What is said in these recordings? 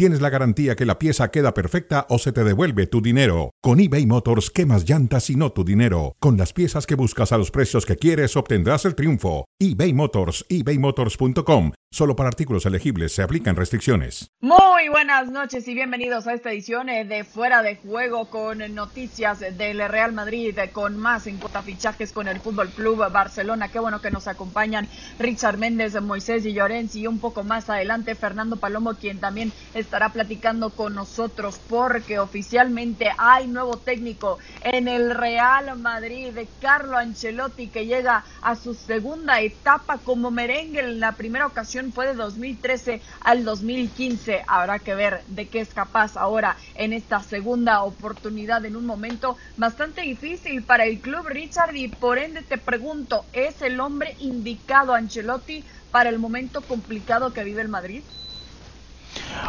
tienes la garantía que la pieza queda perfecta o se te devuelve tu dinero. Con eBay Motors, quemas llantas y no tu dinero? Con las piezas que buscas a los precios que quieres, obtendrás el triunfo. eBay Motors, ebaymotors.com. Solo para artículos elegibles se aplican restricciones. Muy buenas noches y bienvenidos a esta edición eh, de Fuera de Juego con noticias del Real Madrid, eh, con más en fichajes con el Fútbol Club Barcelona. Qué bueno que nos acompañan Richard Méndez, Moisés y Llorenzi y un poco más adelante Fernando Palomo, quien también estará platicando con nosotros porque oficialmente hay nuevo técnico en el Real Madrid, Carlo Ancelotti, que llega a su segunda etapa como merengue en la primera ocasión fue de 2013 al 2015. Habrá que ver de qué es capaz ahora en esta segunda oportunidad en un momento bastante difícil para el club Richard y por ende te pregunto, ¿es el hombre indicado Ancelotti para el momento complicado que vive el Madrid?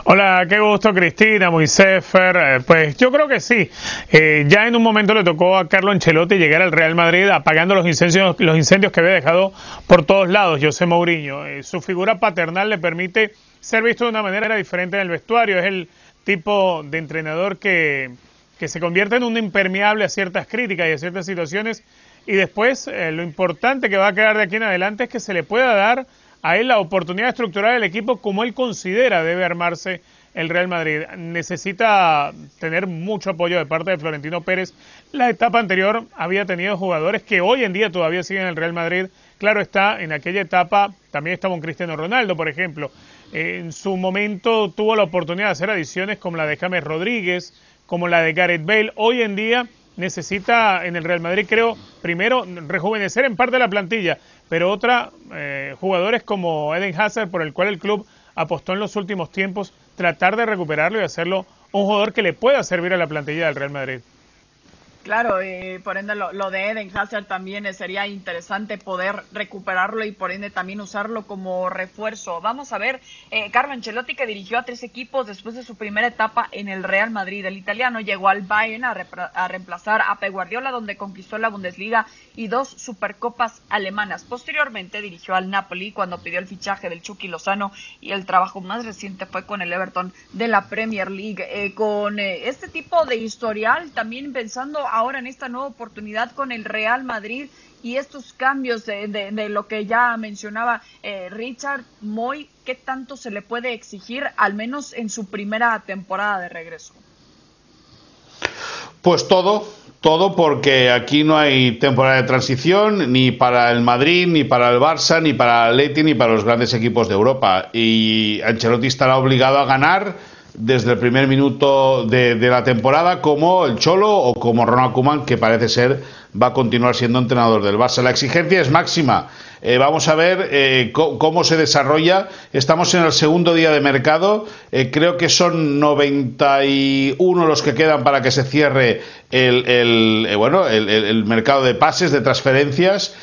Hola, qué gusto Cristina, Moisés, Fer. Eh, pues yo creo que sí. Eh, ya en un momento le tocó a Carlo Ancelotti llegar al Real Madrid apagando los incendios, los incendios que había dejado por todos lados José Mourinho. Eh, su figura paternal le permite ser visto de una manera diferente en el vestuario. Es el tipo de entrenador que, que se convierte en un impermeable a ciertas críticas y a ciertas situaciones. Y después lo importante que va a quedar de aquí en adelante es que se le pueda dar a él la oportunidad de estructurar el equipo como él considera debe armarse el Real Madrid. Necesita tener mucho apoyo de parte de Florentino Pérez. La etapa anterior había tenido jugadores que hoy en día todavía siguen en el Real Madrid. Claro está, en aquella etapa también estaba un Cristiano Ronaldo, por ejemplo. En su momento tuvo la oportunidad de hacer adiciones como la de James Rodríguez, como la de Gareth Bale. Hoy en día necesita en el Real Madrid, creo, primero rejuvenecer en parte la plantilla, pero otra, eh, jugadores como Eden Hazard, por el cual el club apostó en los últimos tiempos, tratar de recuperarlo y hacerlo un jugador que le pueda servir a la plantilla del Real Madrid. Claro, y por ende lo, de Eden Hazard también eh, sería interesante poder recuperarlo y por ende también usarlo como refuerzo. Vamos a ver, eh, Carlo Ancelotti que dirigió a tres equipos después de su primera etapa en el Real Madrid. El italiano llegó al Bayern a, a reemplazar a Pep Guardiola donde conquistó la Bundesliga y dos supercopas alemanas. Posteriormente dirigió al Napoli cuando pidió el fichaje del Chucky Lozano y el trabajo más reciente fue con el Everton de la Premier League. Eh, con este tipo de historial, también pensando ahora en esta nueva oportunidad con el Real Madrid y estos cambios de, lo que ya mencionaba eh, Richard Moy, ¿qué tanto se le puede exigir, al menos en su primera temporada de regreso? Pues todo, todo porque aquí no hay temporada de transición ni para el Madrid, ni para el Barça, ni para el ni para los grandes equipos de Europa. Y Ancelotti estará obligado a ganar desde el primer minuto de, la temporada como el Cholo o como Ronald Koeman, que parece ser va a continuar siendo entrenador del Barça. La exigencia es máxima. Eh, vamos a ver eh, cómo, se desarrolla. Estamos en el segundo día de mercado. Eh, creo que son 91 los que quedan para que se cierre el, bueno, el mercado de pases, de transferencias.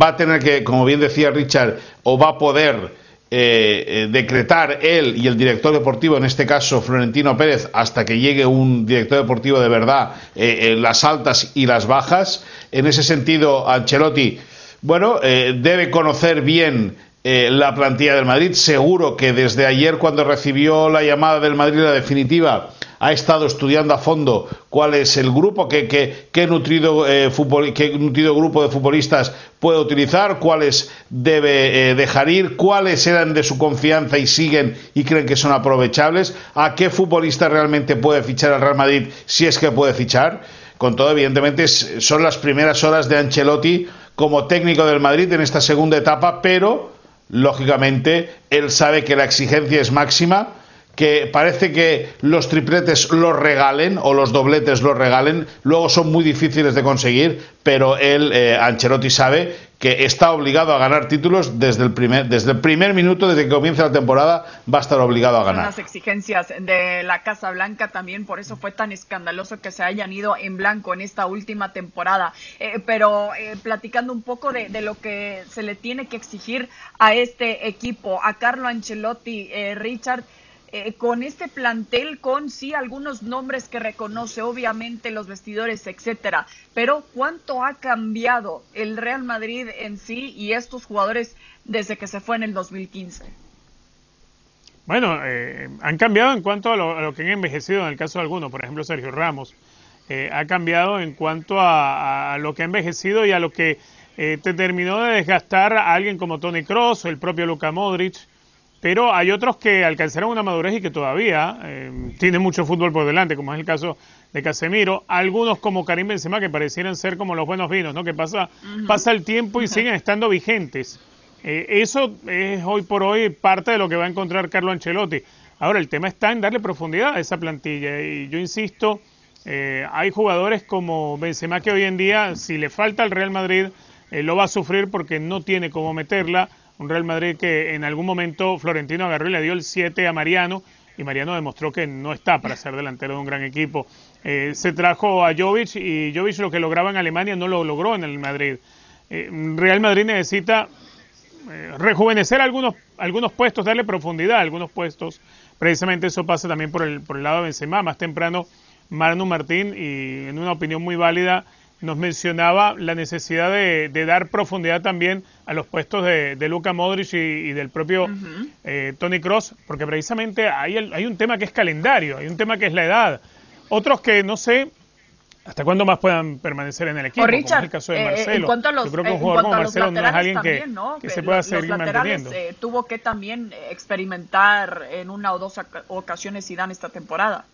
va a tener que, como bien decía Richard, o va a poder eh, eh, decretar él y el director deportivo, en este caso Florentino Pérez, hasta que llegue un director deportivo de verdad, eh, las altas y las bajas. En ese sentido, Ancelotti, bueno, debe conocer bien la plantilla del Madrid. Seguro que desde ayer, cuando recibió la llamada del Madrid, la definitiva, ha estado estudiando a fondo cuál es el grupo, qué, qué, nutrido, eh, qué nutrido grupo de futbolistas puede utilizar, cuáles debe eh, dejar ir, cuáles eran de su confianza y siguen y creen que son aprovechables, a qué futbolista realmente puede fichar el Real Madrid si es que puede fichar. Con todo, evidentemente, son las primeras horas de Ancelotti como técnico del Madrid en esta segunda etapa, pero lógicamente él sabe que la exigencia es máxima que parece que los tripletes los regalen o los dobletes los regalen, luego son muy difíciles de conseguir, pero él, eh, Ancelotti, sabe que está obligado a ganar títulos desde el primer, desde el primer minuto, desde que comienza la temporada, va a estar obligado a ganar. las exigencias de la Casa Blanca también, por eso fue tan escandaloso que se hayan ido en blanco en esta última temporada. Eh, pero eh, platicando un poco de, de, lo que se le tiene que exigir a este equipo, a Carlo Ancelotti, eh, Richard. Eh, con este plantel, con sí algunos nombres que reconoce, obviamente los vestidores, etcétera, pero ¿cuánto ha cambiado el Real Madrid en sí y estos jugadores desde que se fue en el 2015? Bueno, eh, han cambiado en cuanto a lo, que han envejecido en el caso de algunos, por ejemplo Sergio Ramos, eh, ha cambiado en cuanto a, lo que ha envejecido y a lo que te terminó de desgastar a alguien como Tony Cross el propio Luka Modric pero hay otros que alcanzaron una madurez y que todavía eh, tienen mucho fútbol por delante, como es el caso de Casemiro, algunos como Karim Benzema que parecieran ser como los buenos vinos, ¿no? Que pasa, pasa el tiempo y siguen estando vigentes. Eh, eso es hoy por hoy parte de lo que va a encontrar Carlo Ancelotti. Ahora, el tema está en darle profundidad a esa plantilla y yo insisto, eh, hay jugadores como Benzema que hoy en día, si le falta al Real Madrid, lo va a sufrir porque no tiene cómo meterla un Real Madrid que en algún momento Florentino agarró y le dio el 7 a Mariano y Mariano demostró que no está para ser delantero de un gran equipo. Eh, se trajo a Jovic y Jovic lo que lograba en Alemania no lo logró en el Madrid. Eh, Real Madrid necesita eh, rejuvenecer algunos, algunos puestos, darle profundidad a algunos puestos. Precisamente eso pasa también por el, por el lado de Benzema. Más temprano, Manu Martín, y en una opinión muy válida, nos mencionaba la necesidad de, dar profundidad también a los puestos de, de Luka Modric y, del propio eh, Tony Cross, porque precisamente hay, hay un tema que es calendario, hay un tema que es la edad. Otros que no sé hasta cuándo más puedan permanecer en el equipo, como es el caso de Marcelo. Yo creo que un jugador como Marcelo no es alguien que, que, se pueda seguir manteniendo. Eh, tuvo que también experimentar en una o dos ocasiones Zidane esta temporada.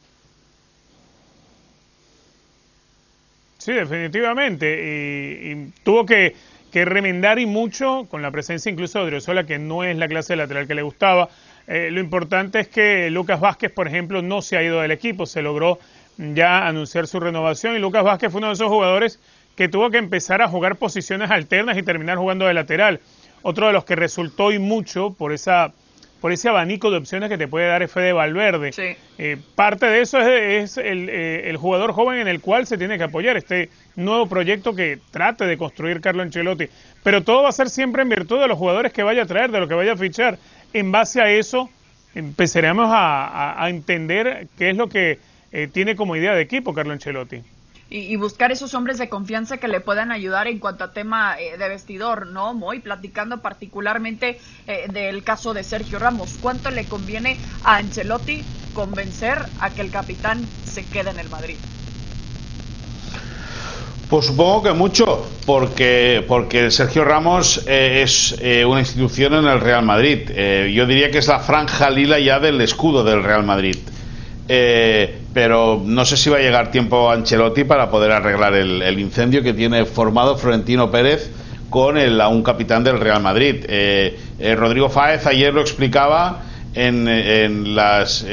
Sí, definitivamente. Y, tuvo que, remendar y mucho con la presencia incluso de Odriozola, que no es la clase de lateral que le gustaba. Eh, lo importante es que Lucas Vázquez, por ejemplo, no se ha ido del equipo, se logró ya anunciar su renovación y Lucas Vázquez fue uno de esos jugadores que tuvo que empezar a jugar posiciones alternas y terminar jugando de lateral. Otro de los que resultó y mucho por esa por ese abanico de opciones que te puede dar Fede Valverde. Eh, parte de eso es, eh, el, jugador joven en el cual se tiene que apoyar este nuevo proyecto que trate de construir Carlo Ancelotti. Pero todo va a ser siempre en virtud de los jugadores que vaya a traer, de lo que vaya a fichar. En base a eso, empezaremos a, entender qué es lo que eh, tiene como idea de equipo Carlo Ancelotti y, buscar esos hombres de confianza que le puedan ayudar en cuanto a tema eh, de vestidor, ¿no? Muy platicando particularmente eh, del caso de Sergio Ramos. ¿Cuánto le conviene a Ancelotti convencer a que el capitán se quede en el Madrid? Pues supongo que mucho, porque, porque Sergio Ramos eh, es una institución en el Real Madrid. yo diría que es la franja lila ya del escudo del Real Madrid. Eh, pero no sé si va a llegar tiempo Ancelotti para poder arreglar el, incendio que tiene formado Florentino Pérez con el, a un capitán del Real Madrid. Eh, eh, Rodrigo Fáez ayer lo explicaba en, las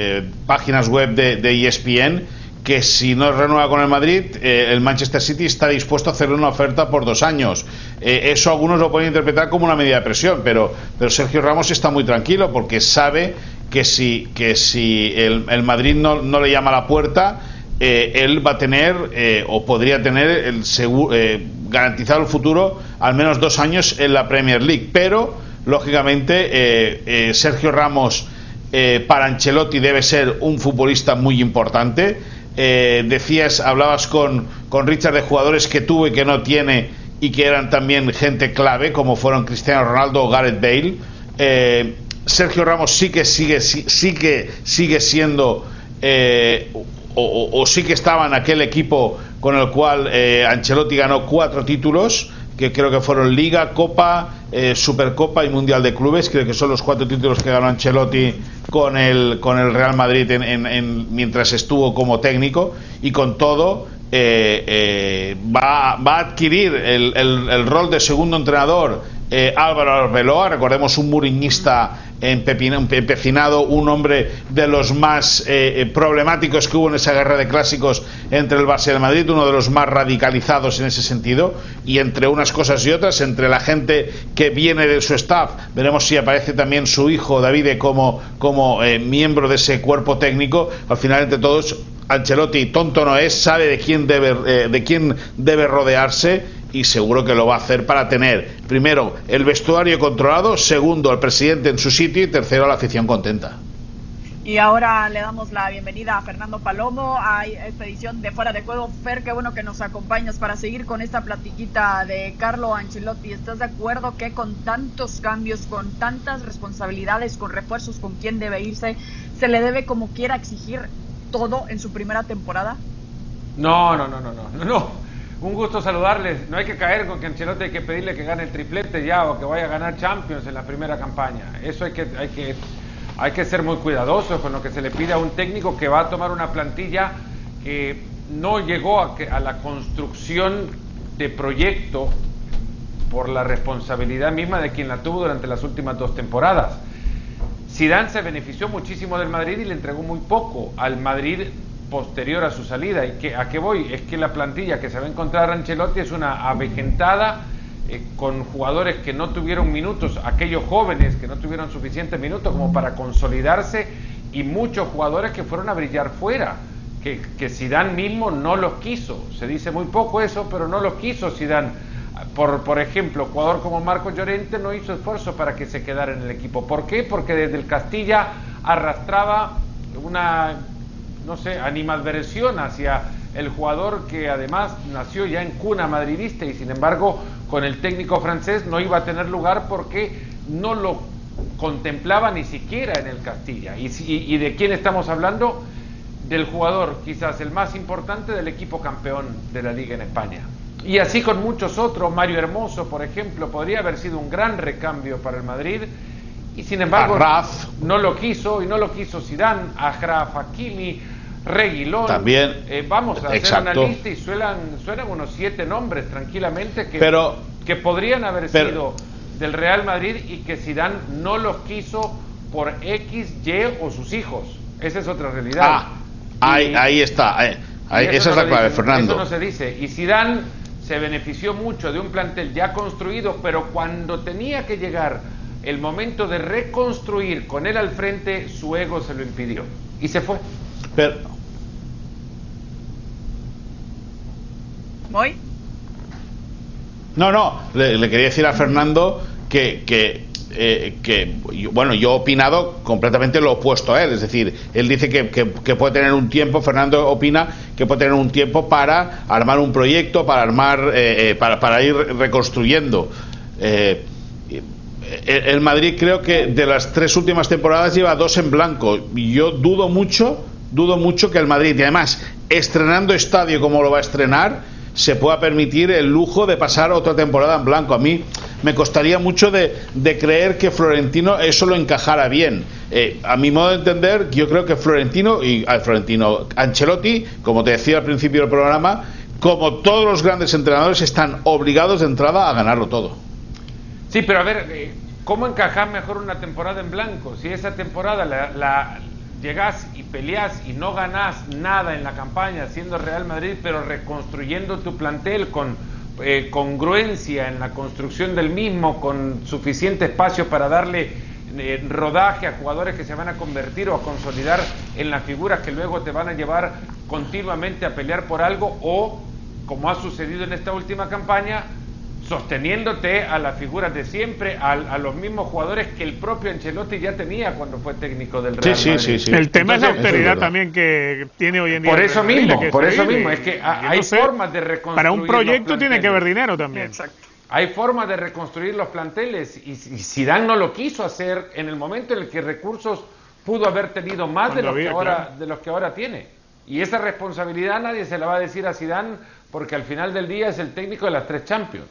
páginas web de, ESPN que si no renueva con el Madrid, el Manchester City está dispuesto a hacerle una oferta por dos años. eso algunos lo pueden interpretar como una medida de presión, pero, pero Sergio Ramos está muy tranquilo porque sabe que si, que si el, Madrid no, no, le llama a la puerta, eh, él va a tener eh, o podría tener el eh, garantizado el futuro al menos dos años en la Premier League. Pero, lógicamente, Sergio Ramos para Ancelotti debe ser un futbolista muy importante. decías, hablabas con, con Richard de jugadores que tuvo y que no tiene y que eran también gente clave, como fueron Cristiano Ronaldo o Gareth Bale. Sergio Ramos sí que sigue, sí, que sigue siendo eh, o, sí que estaba en aquel equipo con el cual eh, Ancelotti ganó cuatro títulos, que creo que fueron Liga, Copa, eh, Supercopa y Mundial de Clubes, creo que son los cuatro títulos que ganó Ancelotti con el, con el Real Madrid en, mientras estuvo como técnico. Y con todo va, va, a adquirir el, el, rol de segundo entrenador eh, Álvaro Arbeloa, recordemos un muriñista empecinado, un hombre de los más eh, eh, problemáticos que hubo en esa guerra de clásicos entre el Barça y Madrid, uno de los más radicalizados en ese sentido, y entre unas cosas y otras, entre la gente que viene de su staff, veremos si aparece también su hijo David como, como miembro de ese cuerpo técnico, al final entre todos Ancelotti tonto no es, sabe de quién debe, de quién debe rodearse y seguro que lo va a hacer para tener, primero, el vestuario controlado, segundo, al presidente en su sitio y tercero, a la afición contenta. Y ahora le damos la bienvenida a Fernando Palomo a esta edición de Fuera de Juego. Fer, qué bueno que nos acompañas para seguir con esta platiquita de Carlo Ancelotti. ¿Estás de acuerdo que con tantos cambios, con tantas responsabilidades, con refuerzos, con quién debe irse, se le debe como quiera exigir todo en su primera temporada? No, no, no, no, no, no. Un gusto saludarles. No hay que caer con que Ancelotti hay que pedirle que gane el triplete ya o que vaya a ganar Champions en la primera campaña. Eso hay que, hay que, hay que ser muy cuidadosos con lo que se le pide a un técnico que va a tomar una plantilla que no llegó a, a la construcción de proyecto por la responsabilidad misma de quien la tuvo durante las últimas dos temporadas. Zidane se benefició muchísimo del Madrid y le entregó muy poco al Madrid posterior a su salida. ¿Y que, a qué voy? Es que la plantilla que se va a encontrar Ancelotti es una avejentada eh, con jugadores que no tuvieron minutos, aquellos jóvenes que no tuvieron suficientes minutos como para consolidarse y muchos jugadores que fueron a brillar fuera, que, que Zidane mismo no los quiso. Se dice muy poco eso, pero no los quiso Zidane. Por, por ejemplo, jugador como Marco Llorente no hizo esfuerzo para que se quedara en el equipo. ¿Por qué? Porque desde el Castilla arrastraba una no sé, animadversión hacia el jugador que además nació ya en cuna madridista y sin embargo con el técnico francés no iba a tener lugar porque no lo contemplaba ni siquiera en el Castilla. ¿Y, y, de quién estamos hablando? Del jugador quizás el más importante del equipo campeón de la liga en España. Y así con muchos otros, Mario Hermoso, por ejemplo, podría haber sido un gran recambio para el Madrid y sin embargo no lo quiso y no lo quiso Zidane, Ajraf Hakimi, Reguilón. También. Eh, vamos a hacer una lista y suenan, suenan unos siete nombres tranquilamente que, que podrían haber sido del Real Madrid y que Zidane no los quiso por X, Y o sus hijos. Esa es otra realidad. Ah, ahí, ahí está. Eh, esa es la clave, Fernando. Eso no se dice. Y Zidane se benefició mucho de un plantel ya construido, pero cuando tenía que llegar el momento de reconstruir con él al frente, su ego se lo impidió. Y se fue. Pero, ¿Voy? No, no, le, quería decir a Fernando que, que, eh, bueno, yo he opinado completamente lo opuesto a él, es decir, él dice que, que, puede tener un tiempo, Fernando opina que puede tener un tiempo para armar un proyecto, para armar, eh, eh, para, para, ir reconstruyendo. El Madrid creo que de las tres últimas temporadas lleva dos en blanco yo dudo mucho, dudo mucho que el Madrid, y además estrenando estadio como lo va a estrenar, se pueda permitir el lujo de pasar otra temporada en blanco. A mí me costaría mucho de, creer que Florentino eso lo encajara bien. Eh, a mi modo de entender, yo creo que Florentino y al Florentino Ancelotti, como te decía al principio del programa, como todos los grandes entrenadores, están obligados de entrada a ganarlo todo. Sí, pero a ver, eh, ¿cómo encajar mejor una temporada en blanco? Si esa temporada la, llegás y peleás y no ganás nada en la campaña siendo Real Madrid, pero reconstruyendo tu plantel con eh, congruencia en la construcción del mismo, con suficiente espacio para darle eh, rodaje a jugadores que se van a convertir o a consolidar en las figuras que luego te van a llevar continuamente a pelear por algo o, como ha sucedido en esta última campaña, sosteniéndote a las figuras de siempre, a, los mismos jugadores que el propio Ancelotti ya tenía cuando fue técnico del Real sí, Sí, sí, el tema es la austeridad también que tiene hoy en día. Por eso mismo, por eso mismo, es que hay formas de reconstruir. Para un proyecto tiene que haber dinero también. Exacto. Hay formas de reconstruir los planteles y, y Zidane no lo quiso hacer en el momento en el que recursos pudo haber tenido más de los, que ahora, de los que ahora tiene. Y esa responsabilidad nadie se la va a decir a Zidane porque al final del día es el técnico de las tres Champions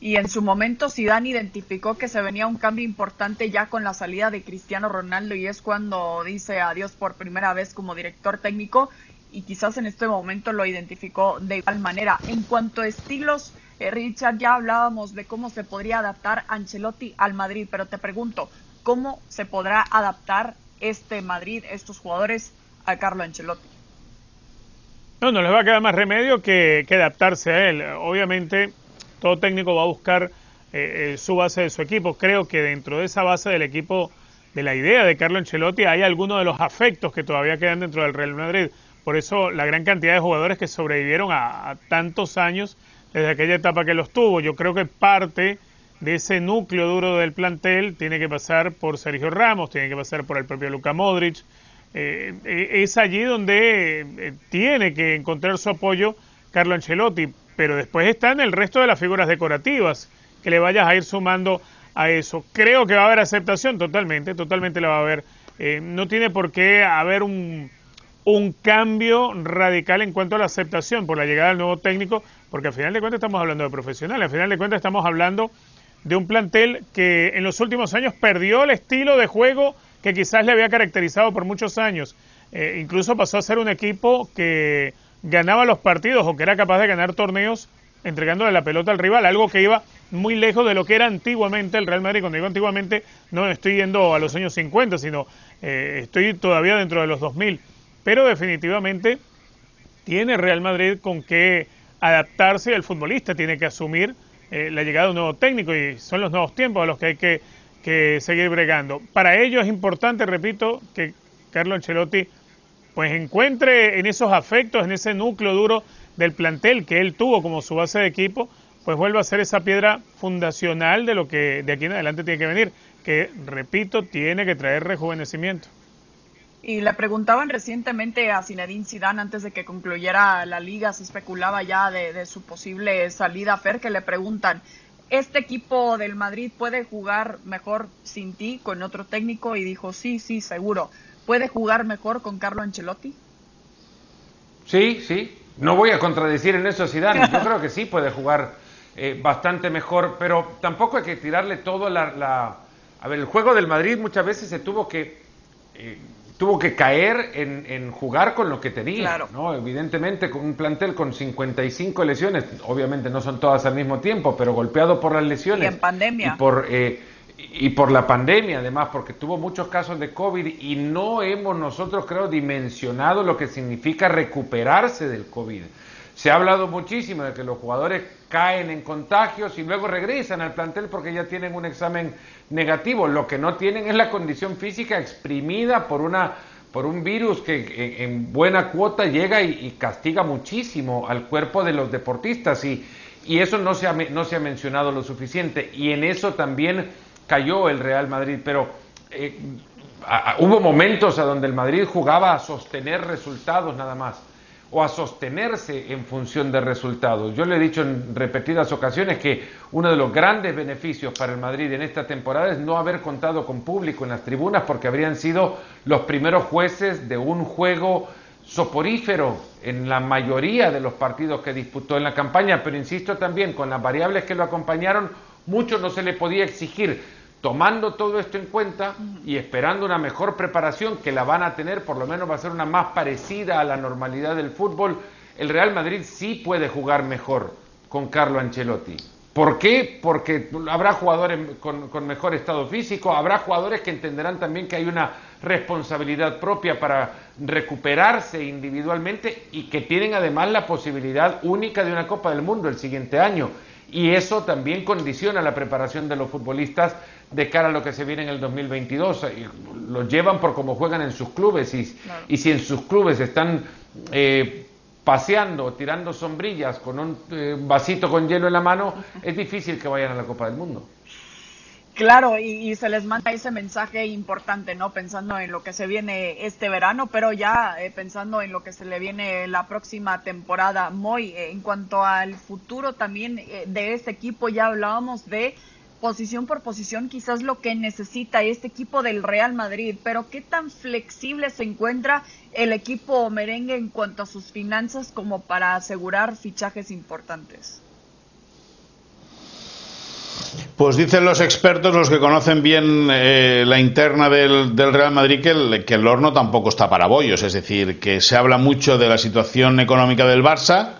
y en su momento Zidane identificó que se venía un cambio importante ya con la salida de Cristiano Ronaldo y es cuando dice adiós por primera vez como director técnico y quizás en este momento lo identificó de igual manera. En cuanto a estilos Eh, Richard, ya hablábamos de cómo se podría adaptar Ancelotti al Madrid, pero te pregunto, ¿cómo se podrá adaptar este Madrid, estos jugadores, a Carlo Ancelotti? No, no les va a quedar más remedio que, adaptarse a él. Obviamente, todo técnico va a buscar eh, eh, su base de su equipo. Creo que dentro de esa base del equipo, de la idea de Carlo Ancelotti, hay algunos de los afectos que todavía quedan dentro del Real Madrid. Por eso la gran cantidad de jugadores que sobrevivieron a, tantos años desde aquella etapa que los tuvo. Yo creo que parte de ese núcleo duro del plantel tiene que pasar por Sergio Ramos, tiene que pasar por el propio Luka Modric, eh, es allí donde tiene que encontrar su apoyo Carlo Ancelotti, pero después están el resto de las figuras decorativas que le vayas a ir sumando a eso. Creo que va a haber aceptación totalmente, totalmente la va a haber. no tiene por qué haber un, un cambio radical en cuanto a la aceptación por la llegada del nuevo técnico, porque al final de cuentas estamos hablando de profesionales, al final de cuentas estamos hablando de un plantel que en los últimos años perdió el estilo de juego que quizás le había caracterizado por muchos años. Eh, incluso pasó a ser un equipo que ganaba los partidos o que era capaz de ganar torneos entregándole la pelota al rival, algo que iba muy lejos de lo que era antiguamente el Real Madrid. Cuando digo antiguamente, no estoy yendo a los años 50, sino eh, estoy todavía dentro de los 2000. Pero definitivamente tiene Real Madrid con qué adaptarse, el futbolista tiene que asumir eh, la llegada de un nuevo técnico y son los nuevos tiempos a los que hay que que seguir bregando. Para ello es importante, repito, que Carlo Ancelotti pues encuentre en esos afectos, en ese núcleo duro del plantel que él tuvo como su base de equipo, pues vuelva a ser esa piedra fundacional de lo que de aquí en adelante tiene que venir, que repito, tiene que traer rejuvenecimiento. Y le preguntaban recientemente a Zinedine Zidane antes de que concluyera la liga, se especulaba ya de, de su posible salida a Fer, que le preguntan, este equipo del Madrid puede jugar mejor sin ti, con otro técnico, y dijo, sí, sí, seguro. ¿Puede jugar mejor con Carlo Ancelotti? Sí, sí. No voy a contradecir en eso a Zidane. Yo creo que sí puede jugar eh, bastante mejor, pero tampoco hay que tirarle todo la, A ver, el juego del Madrid muchas veces se tuvo que... Eh, tuvo que caer en, jugar con lo que tenía. ¿no? Evidentemente, con un plantel con 55 lesiones, obviamente no son todas al mismo tiempo, pero golpeado por las lesiones. Y en pandemia. Y por, eh, y por la pandemia, además, porque tuvo muchos casos de COVID y no hemos nosotros, creo, dimensionado lo que significa recuperarse del COVID. Se ha hablado muchísimo de que los jugadores caen en contagios y luego regresan al plantel porque ya tienen un examen negativo. Lo que no tienen es la condición física exprimida por una por un virus que en, buena cuota llega y, castiga muchísimo al cuerpo de los deportistas y, y eso no se, no se ha mencionado lo suficiente y en eso también cayó el Real Madrid, pero eh, hubo momentos a donde el Madrid jugaba a sostener resultados nada más o a sostenerse en función de resultados. Yo le he dicho en repetidas ocasiones que uno de los grandes beneficios para el Madrid en esta temporada es no haber contado con público en las tribunas porque habrían sido los primeros jueces de un juego soporífero en la mayoría de los partidos que disputó en la campaña, pero insisto también, con las variables que lo acompañaron, mucho no se le podía exigir tomando todo esto en cuenta y esperando una mejor preparación que la van a tener, por lo menos va a ser una más parecida a la normalidad del fútbol, el Real Madrid sí puede jugar mejor con Carlo Ancelotti. ¿Por qué? Porque habrá jugadores con, con, mejor estado físico, habrá jugadores que entenderán también que hay una responsabilidad propia para recuperarse individualmente y que tienen además la posibilidad única de una Copa del Mundo el siguiente año. Y eso también condiciona la preparación de los futbolistas de cara a lo que se viene en el 2022. Los llevan por cómo juegan en sus clubes y, y si en sus clubes están eh, paseando, tirando sombrillas con un eh, vasito con hielo en la mano, es difícil que vayan a la Copa del Mundo. Claro, y, se les manda ese mensaje importante, ¿no? Pensando en lo que se viene este verano, pero ya eh, pensando en lo que se le viene la próxima temporada. Muy en cuanto al futuro también de este equipo, ya hablábamos de posición por posición quizás lo que necesita este equipo del Real Madrid, pero ¿qué tan flexible se encuentra el equipo merengue en cuanto a sus finanzas como para asegurar fichajes importantes? Pues dicen los expertos, los que conocen bien eh, la interna del, Real Madrid, que el, horno tampoco está para bollos. Es decir, que se habla mucho de la situación económica del Barça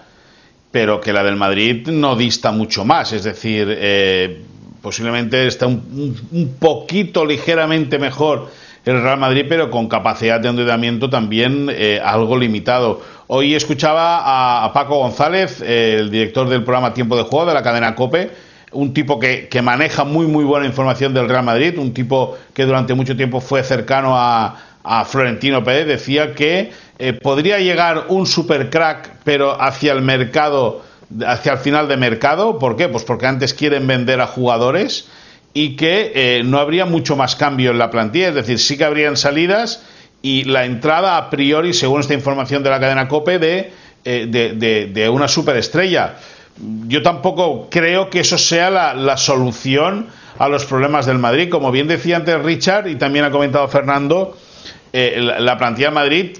pero que la del Madrid no dista mucho más. Es decir, eh, posiblemente está un, poquito ligeramente mejor el Real Madrid, pero con capacidad de endeudamiento también eh, algo limitado. Hoy escuchaba a, Paco González, el director del programa Tiempo de Juego de la cadena COPE, un tipo que, maneja muy muy buena información del Real Madrid, un tipo que durante mucho tiempo fue cercano a, Florentino Pérez, decía que eh, podría llegar un super crack, pero hacia el mercado, hacia el final de mercado. ¿Por qué? Pues porque antes quieren vender a jugadores y que eh, no habría mucho más cambio en la plantilla, es decir, sí que habrían salidas y la entrada a priori, según esta información de la cadena COPE, de, eh, de, de una superestrella yo tampoco creo que eso sea la, solución a los problemas del Madrid. Como bien decía antes Richard y también ha comentado Fernando, eh, la, plantilla de Madrid,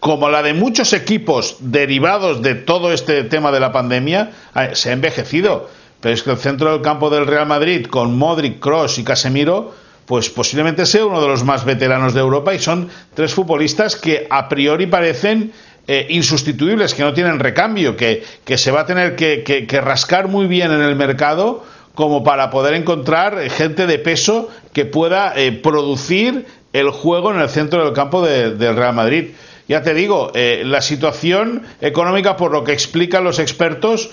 como la de muchos equipos derivados de todo este tema de la pandemia, se ha envejecido. Pero es que el centro del campo del Real Madrid, con Modric, Cross y Casemiro, pues posiblemente sea uno de los más veteranos de Europa y son tres futbolistas que a priori parecen eh, insustituibles, que no tienen recambio, que, se va a tener que, rascar muy bien en el mercado como para poder encontrar gente de peso que pueda eh, producir el juego en el centro del campo del Real Madrid. Ya te digo, eh, la situación económica, por lo que explican los expertos,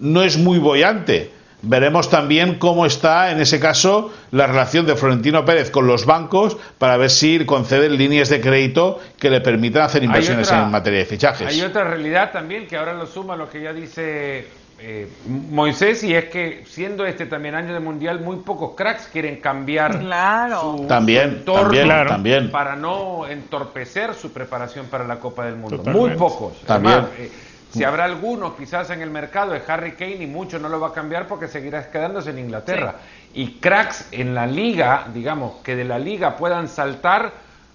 no es muy bollante. Veremos también cómo está, en ese caso, la relación de Florentino Pérez con los bancos para ver si conceden líneas de crédito que le permitan hacer inversiones en materia de fichajes. Hay otra realidad también que ahora lo suma lo que ya dice eh, Moisés y es que siendo este también año de mundial muy pocos cracks quieren cambiar su, también, entorno también, para no entorpecer su preparación para la Copa del Mundo. Muy pocos. También. Eh, si habrá algunos quizás en el mercado de Harry Kane y mucho no lo va a cambiar porque seguirá quedándose en Inglaterra. Y cracks en la liga, digamos, que de la liga puedan saltar,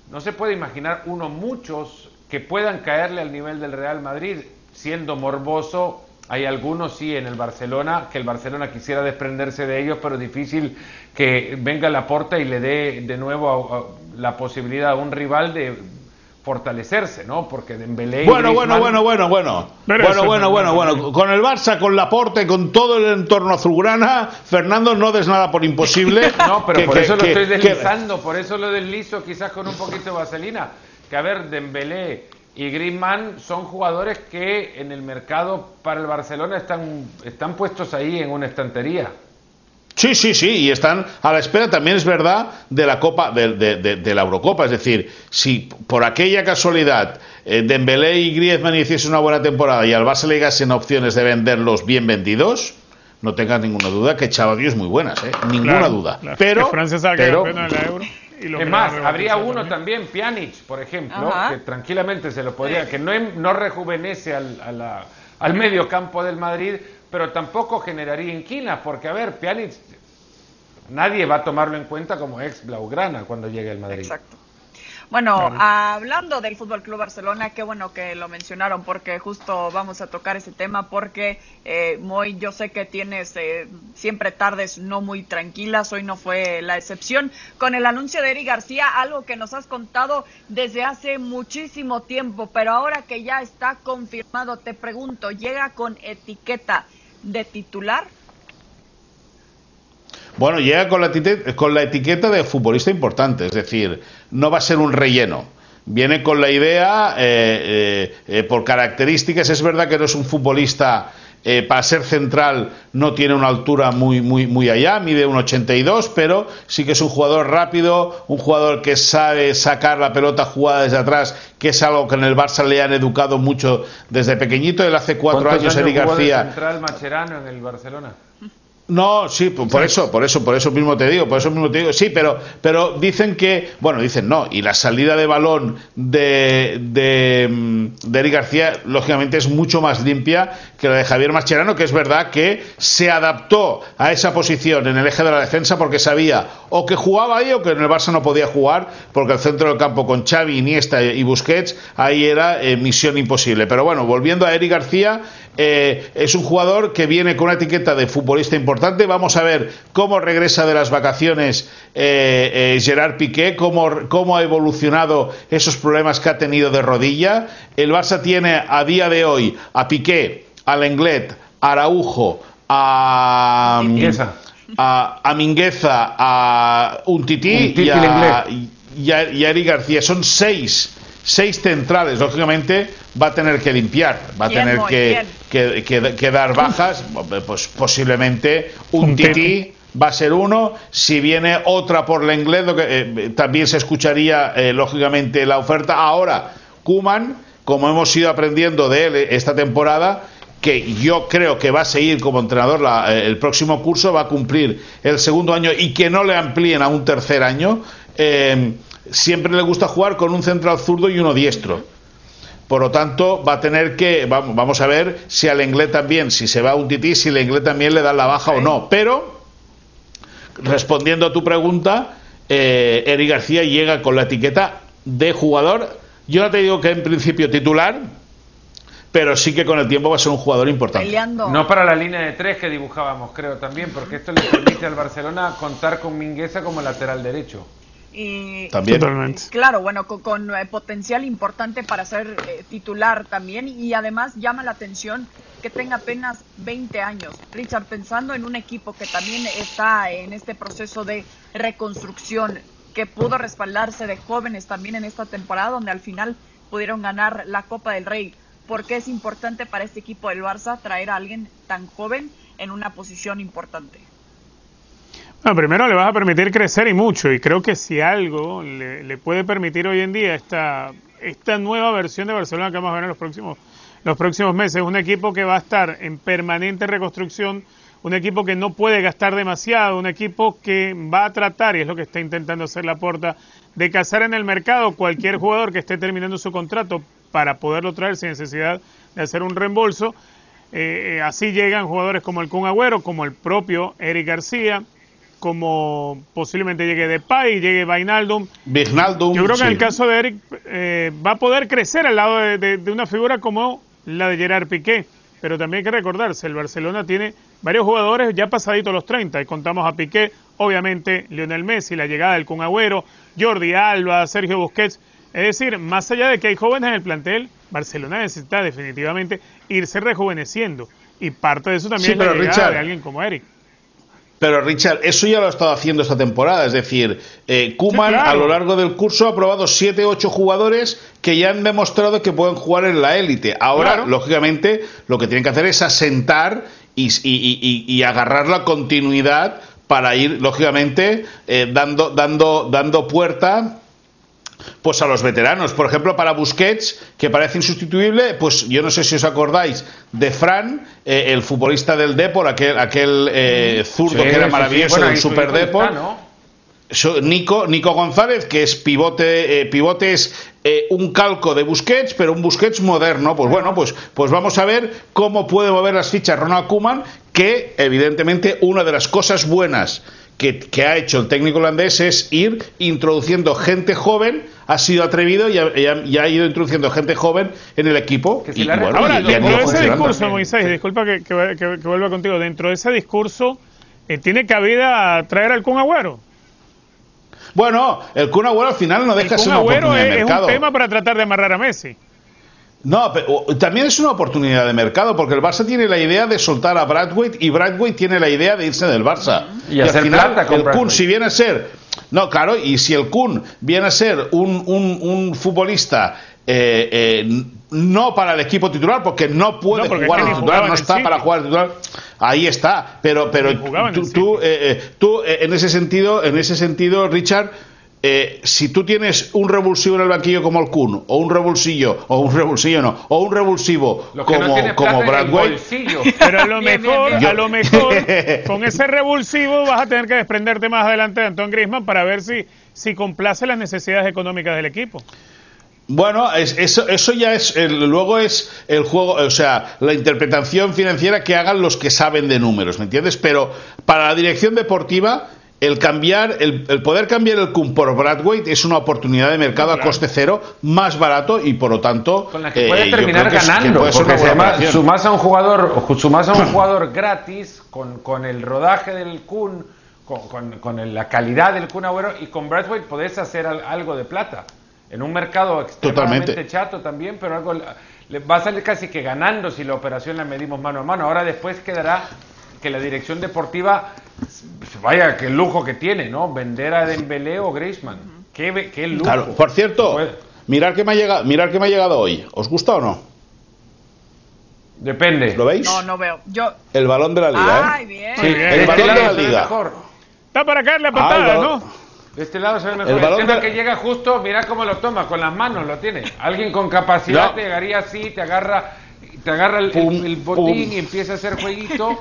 no se puede imaginar uno muchos que puedan caerle al nivel del Real Madrid, siendo morboso. Hay algunos sí en el Barcelona, que el Barcelona quisiera desprenderse de ellos, pero difícil que venga la porta y le dé de nuevo la posibilidad a un rival de fortalecerse, ¿no? Porque Dembélé Bueno, bueno, bueno, bueno, bueno. Bueno, bueno, bueno, bueno. Con el Barça, con Laporte, con todo el entorno azulgrana, Fernando, no des nada por imposible. no, pero por eso lo estoy deslizando, por eso lo deslizo quizás con un poquito de vaselina. Que a ver, Dembélé y Griezmann son jugadores que en el mercado para el Barcelona están, están puestos ahí en una estantería. Sí, sí, sí, y están a la espera, también es verdad, de la Copa, de, la Eurocopa. Es decir, si por aquella casualidad eh, Dembélé y Griezmann hiciesen una buena temporada y al Barça le llegasen opciones de venderlos bien vendidos, no tengas ninguna duda que Chavadio es muy buenas, ¿eh? ninguna duda. Pero, Francia pero, la euro. es más, habría uno también, Pjanic, por ejemplo, que tranquilamente se lo podría, que no, no rejuvenece al, al medio campo del Madrid, pero tampoco generaría inquinas, porque a ver, Pjanic, nadie va a tomarlo en cuenta como ex Blaugrana cuando llegue al Madrid. Exacto. Bueno, hablando del Fútbol Club Barcelona, qué bueno que lo mencionaron porque justo vamos a tocar ese tema porque eh, Moy, yo sé que tienes eh, siempre tardes no muy tranquilas, hoy no fue la excepción con el anuncio de Eric García, algo que nos has contado desde hace muchísimo tiempo, pero ahora que ya está confirmado, te pregunto, ¿llega con etiqueta de titular? Bueno, llega con la, con la etiqueta de futbolista importante, es decir, no va a ser un relleno. Viene con la idea, eh, eh, eh, por características, es verdad que no es un futbolista para ser central no tiene una altura muy, muy, muy allá, mide un 82, pero sí que es un jugador rápido, un jugador que sabe sacar la pelota jugada desde atrás, que es algo que en el Barça le han educado mucho desde pequeñito. Él hace cuatro años, Eric García. central Macherano en el Barcelona? No, sí, por eso, por eso, por eso mismo te digo, por eso mismo te digo, sí, pero, pero dicen que, bueno, dicen no, y la salida de balón de, de, mm, de Eric García, lógicamente, es mucho más limpia que la de Javier Mascherano, que es verdad que se adaptó a esa posición en el eje de la defensa porque sabía o que jugaba ahí o que en el Barça no podía jugar, porque el centro del campo con Xavi, Iniesta y Busquets, ahí era eh, misión imposible. Pero bueno, volviendo a Eric García, eh, es un jugador que viene con una etiqueta de futbolista importante. Vamos a ver cómo regresa de las vacaciones eh, eh, Gerard Piqué, cómo, cómo ha evolucionado esos problemas que ha tenido de rodilla. El Barça tiene a día de hoy a Piqué, a Lenglet, a Araujo, a a, a Mingueza, a Untiti y, a, y, a, y a Eric García. Son seis, seis centrales. Lógicamente va a tener que limpiar, va a tener que, que, que, dar bajas. Pues posiblemente Untiti va a ser uno. Si viene otra por la inglés, que, eh, también se escucharía eh, lógicamente la oferta. Ahora, Kuman, como hemos ido aprendiendo de él esta temporada, que yo creo que va a seguir como entrenador la, eh, el próximo curso, va a cumplir el segundo año y que no le amplíen a un tercer año, eh, siempre le gusta jugar con un central zurdo y uno diestro. Por lo tanto, va a tener que, vamos, vamos a ver si al inglés también, si se va a un tití, si el inglés también le da la baja o no. Pero, respondiendo a tu pregunta, eh, Eric García llega con la etiqueta de jugador. Yo no te digo que en principio titular, pero sí que con el tiempo va a ser un jugador importante. Peleando. No para la línea de tres que dibujábamos, creo también, porque esto le permite al Barcelona contar con Mingueza como lateral derecho. Y, También. Totalmente. Claro, bueno, con, con eh, potencial importante para ser eh, titular también y además llama la atención que tenga apenas 20 años. Richard, pensando en un equipo que también está en este proceso de reconstrucción, que pudo respaldarse de jóvenes también en esta temporada, donde al final pudieron ganar la Copa del Rey. ¿Por qué es importante para este equipo del Barça traer a alguien tan joven en una posición importante? Bueno, primero le vas a permitir crecer y mucho, y creo que si algo le, puede permitir hoy en día esta, esta nueva versión de Barcelona que vamos a ver en los próximos, los próximos meses, un equipo que va a estar en permanente reconstrucción, un equipo que no puede gastar demasiado, un equipo que va a tratar, y es lo que está intentando hacer la porta, de cazar en el mercado cualquier jugador que esté terminando su contrato para poderlo traer sin necesidad de hacer un reembolso. Eh, así llegan jugadores como el Kun Agüero, como el propio Eric García, como posiblemente llegue Depay, llegue Vainaldum. Wijnaldum, Yo creo que sí. en el caso de Eric eh, va a poder crecer al lado de, de, de, una figura como la de Gerard Piqué. Pero también hay que recordarse, el Barcelona tiene varios jugadores ya pasaditos los 30. Y contamos a Piqué, obviamente Lionel Messi, la llegada del Kun Agüero, Jordi Alba, Sergio Busquets. Es decir, más allá de que hay jóvenes en el plantel, Barcelona necesita definitivamente irse rejuveneciendo. Y parte de eso también Sí, es la llegada Richard, de alguien como Eric. Pero Richard, eso ya lo ha estado haciendo esta temporada, es decir, eh, Kuman Sí, claro. a lo largo del curso ha probado 7 8 jugadores que ya han demostrado que pueden jugar en la élite. Ahora, Claro. lógicamente, lo que tienen que hacer es asentar y, y- y- y agarrar la continuidad para ir, lógicamente, eh, dando, dando, dando puerta pues a los veteranos. Por ejemplo, para Busquets, que parece insustituible, pues yo no sé si os acordáis de Fran, eh, el futbolista del Depor, aquel, aquel eh, zurdo Sí, que era maravilloso sí. Bueno, Super Depor. Nico, Nico González, que es pivote, eh, pivote es eh, un calco de Busquets, pero un Busquets moderno. Pues bueno, pues, pues vamos a ver cómo puede mover las fichas Ronald Koeman, que evidentemente una de las cosas buenas que, que ha hecho el técnico holandés es ir introduciendo gente joven, ha sido atrevido y ha, y ha- y ha ido introduciendo gente joven en el equipo. Que y, bueno, Ahora, dentro de ese discurso, también. Moisés, disculpa que, que, que- que vuelva contigo, dentro de ese discurso, eh, ¿tiene cabida traer al Kun Agüero? Bueno, el Kun Agüero al final no El deja Kun Agüero es, es mercado. un tema para tratar de amarrar a Messi. No, pero o- también es una oportunidad de mercado, porque el Barça tiene la idea de soltar a Bradwaite y Bradwaite tiene la idea de irse del Barça. Y hacer al final, plata con el Kun, si viene a ser. No, claro, y si el Kun viene a ser un, un- un futbolista. eh, eh, no para el equipo titular, porque no puede No, porque jugar ni titular, no el está para jugar de titular. Ahí está, pero, pero tú, el tú, eh, eh, tú, eh, en ese sentido, en ese sentido, Richard, eh, si tú tienes un revulsivo en el banquillo como el Kun, o un revulsillo, o un revulsillo no, o un revulsivo Lo que no como, como Bradway. Pero a lo Bien, bien, mejor, bien. a lo mejor, con ese revulsivo vas a tener que desprenderte más adelante de Antoine Griezmann para ver si, si complace las necesidades económicas del equipo. Bueno, es- eso, eso ya es, el- luego es el juego, o sea, la interpretación financiera que hagan los que saben de números, ¿me entiendes? Pero para la dirección deportiva el cambiar, el, poder cambiar el Kun por Bradway es una oportunidad de mercado a coste cero, más barato y por lo tanto. Con la que puede eh, terminar ganando. porque además sumas a un jugador, sumas a un jugador gratis con, con el rodaje del Kun, con, con, la calidad del Kun Agüero y con Bradway podés hacer algo de plata. En un mercado extremadamente chato también, pero algo va a salir casi que ganando si la operación la medimos mano a mano. Ahora después quedará que la dirección deportiva, vaya, qué lujo que tiene, ¿no? Vender a Dembélé o Griezmann. Qué, qué lujo. Claro, por cierto, mirar que me ha llegado, mirar que me ha llegado hoy. ¿Os gusta o no? Depende. ¿Lo veis? No, no veo. Yo... El balón de la liga, Ay, bien. Sí, el balón de la liga. Está para caer la patada, ¿no? De este lado se ve mejor. El, balón tema que llega justo, mira cómo lo toma, con las manos lo tiene. Alguien con capacidad te llegaría así, te agarra, te agarra el, el, botín y empieza a hacer jueguito.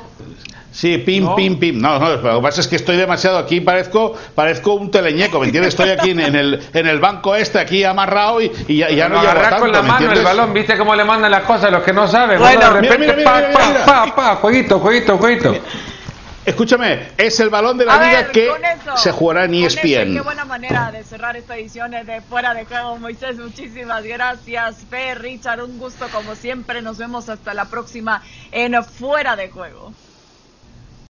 Sí, pim, pim, pim. No, no, lo que pasa es que estoy demasiado aquí, parezco, parezco un teleñeco, ¿me entiendes? Estoy aquí en, el, en el banco este, aquí amarrado y, y ya, ya no, llevo tanto, con la mano el balón, ¿viste cómo le mandan las cosas a los que no saben? Bueno, de repente, pa, pa, pa, pa, jueguito, jueguito, jueguito. Escúchame, es el balón de la liga que se jugará en ESPN. qué buena manera de cerrar esta edición de Fuera de Juego, Moisés. Muchísimas gracias, Fer, Richard. Un gusto como siempre. Nos vemos hasta la próxima en Fuera de Juego.